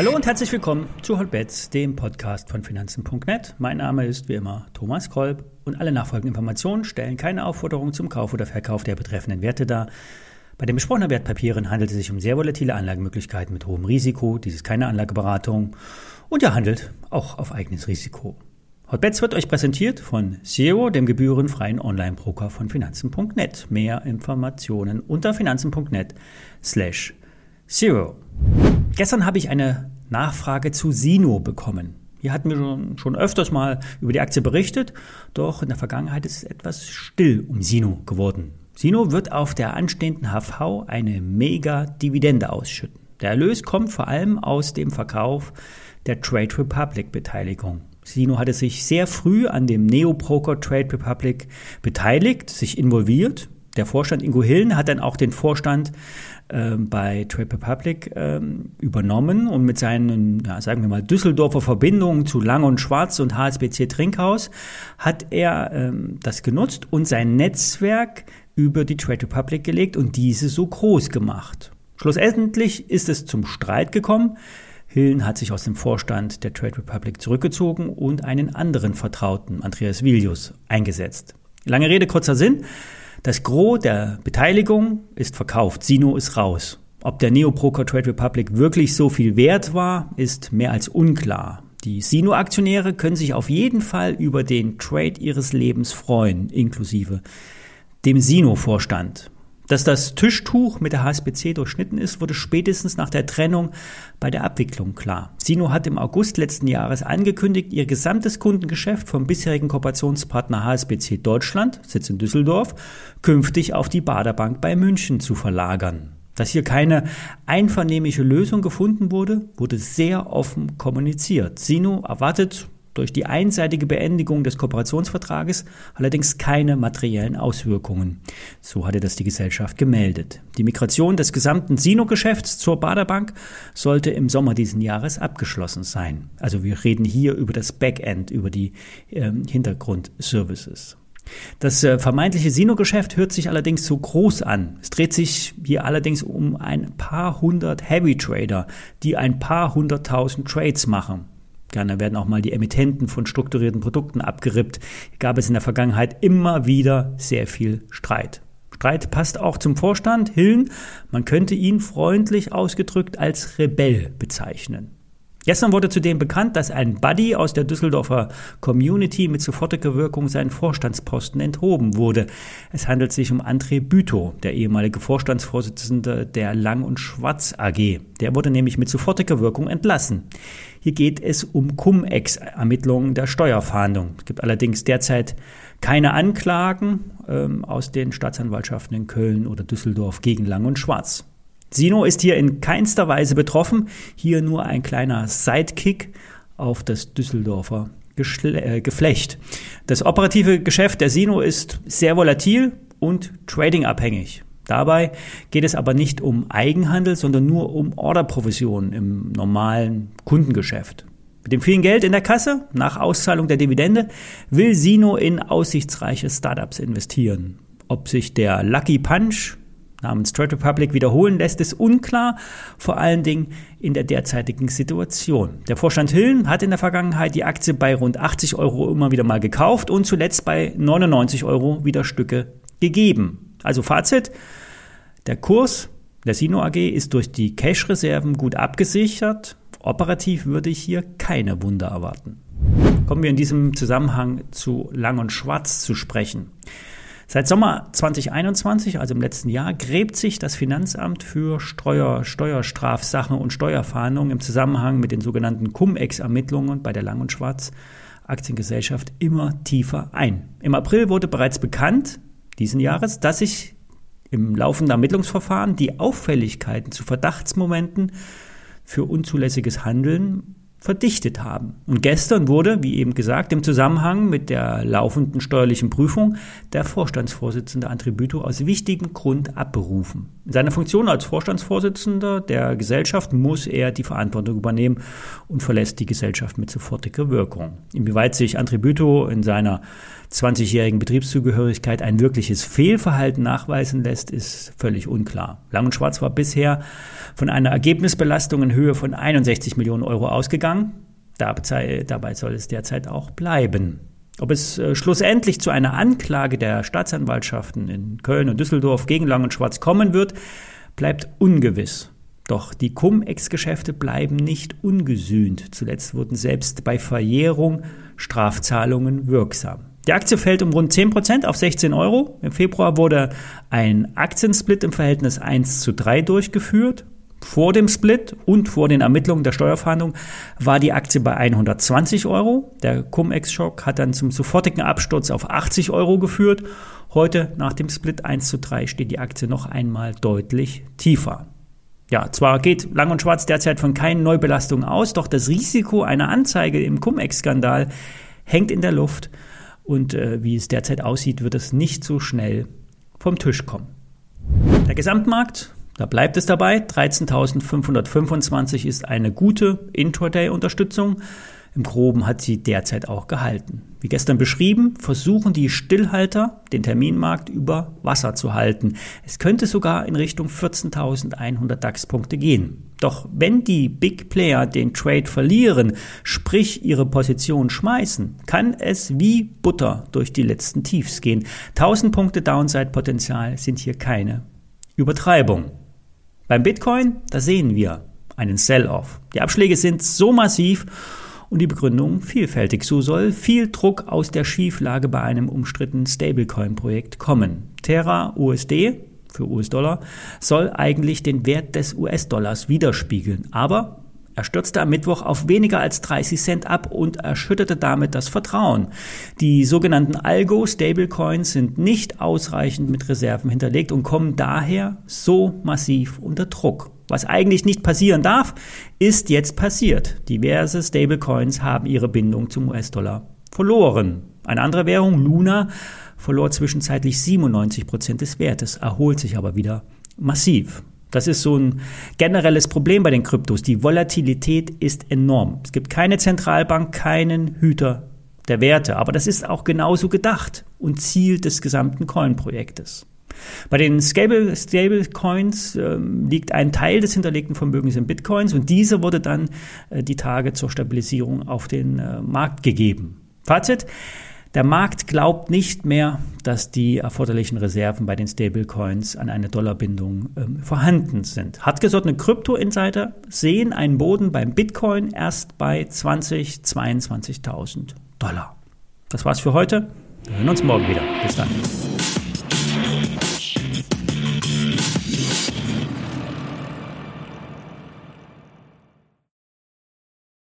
Hallo und herzlich willkommen zu Holbets, dem Podcast von Finanzen.net. Mein Name ist wie immer Thomas Kolb und alle nachfolgenden Informationen stellen keine Aufforderung zum Kauf oder Verkauf der betreffenden Werte dar. Bei den besprochenen Wertpapieren handelt es sich um sehr volatile Anlagemöglichkeiten mit hohem Risiko. Dies ist keine Anlageberatung und ihr handelt auch auf eigenes Risiko. Hotbets wird euch präsentiert von Zero, dem gebührenfreien Online-Broker von Finanzen.net. Mehr Informationen unter finanzen.net slash Zero. Gestern habe ich eine Nachfrage zu Sino bekommen. Hier hatten wir schon, schon öfters mal über die Aktie berichtet, doch in der Vergangenheit ist es etwas still um Sino geworden. Sino wird auf der anstehenden HV eine Mega-Dividende ausschütten. Der Erlös kommt vor allem aus dem Verkauf der Trade Republic Beteiligung. Sino hatte sich sehr früh an dem Neo-Broker Trade Republic beteiligt, sich involviert. Der Vorstand Ingo Hillen hat dann auch den Vorstand ähm, bei Trade Republic ähm, übernommen und mit seinen, ja, sagen wir mal, Düsseldorfer Verbindungen zu Lang und Schwarz und HSBC Trinkhaus hat er ähm, das genutzt und sein Netzwerk über die Trade Republic gelegt und diese so groß gemacht. Schlussendlich ist es zum Streit gekommen. Hillen hat sich aus dem Vorstand der Trade Republic zurückgezogen und einen anderen Vertrauten, Andreas Vilius, eingesetzt. Lange Rede, kurzer Sinn. Das Gros der Beteiligung ist verkauft. Sino ist raus. Ob der Neobroker Trade Republic wirklich so viel wert war, ist mehr als unklar. Die Sino-Aktionäre können sich auf jeden Fall über den Trade ihres Lebens freuen, inklusive dem Sino-Vorstand. Dass das Tischtuch mit der HSBC durchschnitten ist, wurde spätestens nach der Trennung bei der Abwicklung klar. Sino hat im August letzten Jahres angekündigt, ihr gesamtes Kundengeschäft vom bisherigen Kooperationspartner HSBC Deutschland, Sitz in Düsseldorf, künftig auf die Baderbank bei München zu verlagern. Dass hier keine einvernehmliche Lösung gefunden wurde, wurde sehr offen kommuniziert. Sino erwartet durch die einseitige Beendigung des Kooperationsvertrages allerdings keine materiellen Auswirkungen. So hatte das die Gesellschaft gemeldet. Die Migration des gesamten Sino-Geschäfts zur Baderbank sollte im Sommer diesen Jahres abgeschlossen sein. Also wir reden hier über das Backend, über die äh, Hintergrundservices. Das äh, vermeintliche Sino-Geschäft hört sich allerdings so groß an. Es dreht sich hier allerdings um ein paar hundert Heavy Trader, die ein paar hunderttausend Trades machen. Gerne werden auch mal die Emittenten von strukturierten Produkten abgerippt. Gab es in der Vergangenheit immer wieder sehr viel Streit. Streit passt auch zum Vorstand Hillen. Man könnte ihn freundlich ausgedrückt als Rebell bezeichnen. Gestern wurde zudem bekannt, dass ein Buddy aus der Düsseldorfer Community mit sofortiger Wirkung seinen Vorstandsposten enthoben wurde. Es handelt sich um André Bütow, der ehemalige Vorstandsvorsitzende der Lang und Schwarz AG. Der wurde nämlich mit sofortiger Wirkung entlassen. Hier geht es um Cum-Ex-Ermittlungen der Steuerfahndung. Es gibt allerdings derzeit keine Anklagen ähm, aus den Staatsanwaltschaften in Köln oder Düsseldorf gegen Lang und Schwarz. Sino ist hier in keinster Weise betroffen. Hier nur ein kleiner Sidekick auf das Düsseldorfer Geschle äh, Geflecht. Das operative Geschäft der Sino ist sehr volatil und tradingabhängig. Dabei geht es aber nicht um Eigenhandel, sondern nur um Orderprovisionen im normalen Kundengeschäft. Mit dem vielen Geld in der Kasse nach Auszahlung der Dividende will Sino in aussichtsreiche Startups investieren. Ob sich der Lucky Punch namens Trade Republic wiederholen lässt, ist unklar, vor allen Dingen in der derzeitigen Situation. Der Vorstand Hillen hat in der Vergangenheit die Aktie bei rund 80 Euro immer wieder mal gekauft und zuletzt bei 99 Euro wieder Stücke gegeben. Also Fazit, der Kurs der Sino AG ist durch die Cash-Reserven gut abgesichert. Operativ würde ich hier keine Wunder erwarten. Kommen wir in diesem Zusammenhang zu Lang und Schwarz zu sprechen. Seit Sommer 2021, also im letzten Jahr, gräbt sich das Finanzamt für Steuer, Steuerstrafsachen und Steuerfahndungen im Zusammenhang mit den sogenannten Cum-Ex-Ermittlungen bei der Lang und Schwarz Aktiengesellschaft immer tiefer ein. Im April wurde bereits bekannt, diesen Jahres, dass sich im laufenden Ermittlungsverfahren die Auffälligkeiten zu Verdachtsmomenten für unzulässiges Handeln verdichtet haben. Und gestern wurde, wie eben gesagt, im Zusammenhang mit der laufenden steuerlichen Prüfung der Vorstandsvorsitzende Antributo aus wichtigem Grund abberufen. In seiner Funktion als Vorstandsvorsitzender der Gesellschaft muss er die Verantwortung übernehmen und verlässt die Gesellschaft mit sofortiger Wirkung. Inwieweit sich Antributo in seiner 20-jährigen Betriebszugehörigkeit ein wirkliches Fehlverhalten nachweisen lässt, ist völlig unklar. Lang und Schwarz war bisher von einer Ergebnisbelastung in Höhe von 61 Millionen Euro ausgegangen. Dabei soll es derzeit auch bleiben. Ob es äh, schlussendlich zu einer Anklage der Staatsanwaltschaften in Köln und Düsseldorf gegen Lang und Schwarz kommen wird, bleibt ungewiss. Doch die Cum-Ex-Geschäfte bleiben nicht ungesühnt. Zuletzt wurden selbst bei Verjährung Strafzahlungen wirksam. Die Aktie fällt um rund 10% auf 16 Euro. Im Februar wurde ein Aktiensplit im Verhältnis 1 zu 3 durchgeführt. Vor dem Split und vor den Ermittlungen der Steuerfahndung war die Aktie bei 120 Euro. Der Cum-Ex-Schock hat dann zum sofortigen Absturz auf 80 Euro geführt. Heute nach dem Split 1 zu 3 steht die Aktie noch einmal deutlich tiefer. Ja, zwar geht Lang und Schwarz derzeit von keinen Neubelastungen aus, doch das Risiko einer Anzeige im Cum-Ex-Skandal hängt in der Luft und äh, wie es derzeit aussieht, wird es nicht so schnell vom Tisch kommen. Der Gesamtmarkt, da bleibt es dabei, 13.525 ist eine gute Intraday-Unterstützung. Im Groben hat sie derzeit auch gehalten. Wie gestern beschrieben, versuchen die Stillhalter, den Terminmarkt über Wasser zu halten. Es könnte sogar in Richtung 14.100 DAX-Punkte gehen. Doch wenn die Big Player den Trade verlieren, sprich ihre Position schmeißen, kann es wie Butter durch die letzten Tiefs gehen. 1000 Punkte Downside-Potenzial sind hier keine Übertreibung. Beim Bitcoin, da sehen wir einen Sell-off. Die Abschläge sind so massiv und die Begründung vielfältig. So soll viel Druck aus der Schieflage bei einem umstrittenen Stablecoin-Projekt kommen. Terra USD für US-Dollar soll eigentlich den Wert des US-Dollars widerspiegeln. Aber er stürzte am Mittwoch auf weniger als 30 Cent ab und erschütterte damit das Vertrauen. Die sogenannten Algo-Stablecoins sind nicht ausreichend mit Reserven hinterlegt und kommen daher so massiv unter Druck. Was eigentlich nicht passieren darf, ist jetzt passiert. Diverse Stablecoins haben ihre Bindung zum US-Dollar verloren. Eine andere Währung, Luna, verlor zwischenzeitlich 97 Prozent des Wertes, erholt sich aber wieder massiv. Das ist so ein generelles Problem bei den Kryptos. Die Volatilität ist enorm. Es gibt keine Zentralbank, keinen Hüter der Werte. Aber das ist auch genauso gedacht und Ziel des gesamten Coin-Projektes. Bei den Stable, Stablecoins äh, liegt ein Teil des hinterlegten Vermögens in Bitcoins und dieser wurde dann äh, die Tage zur Stabilisierung auf den äh, Markt gegeben. Fazit. Der Markt glaubt nicht mehr, dass die erforderlichen Reserven bei den Stablecoins an eine Dollarbindung ähm, vorhanden sind. Hartgesottene Krypto-Insider sehen einen Boden beim Bitcoin erst bei 20, 22.000 Dollar. Das war's für heute. Wir hören uns morgen wieder. Bis dann.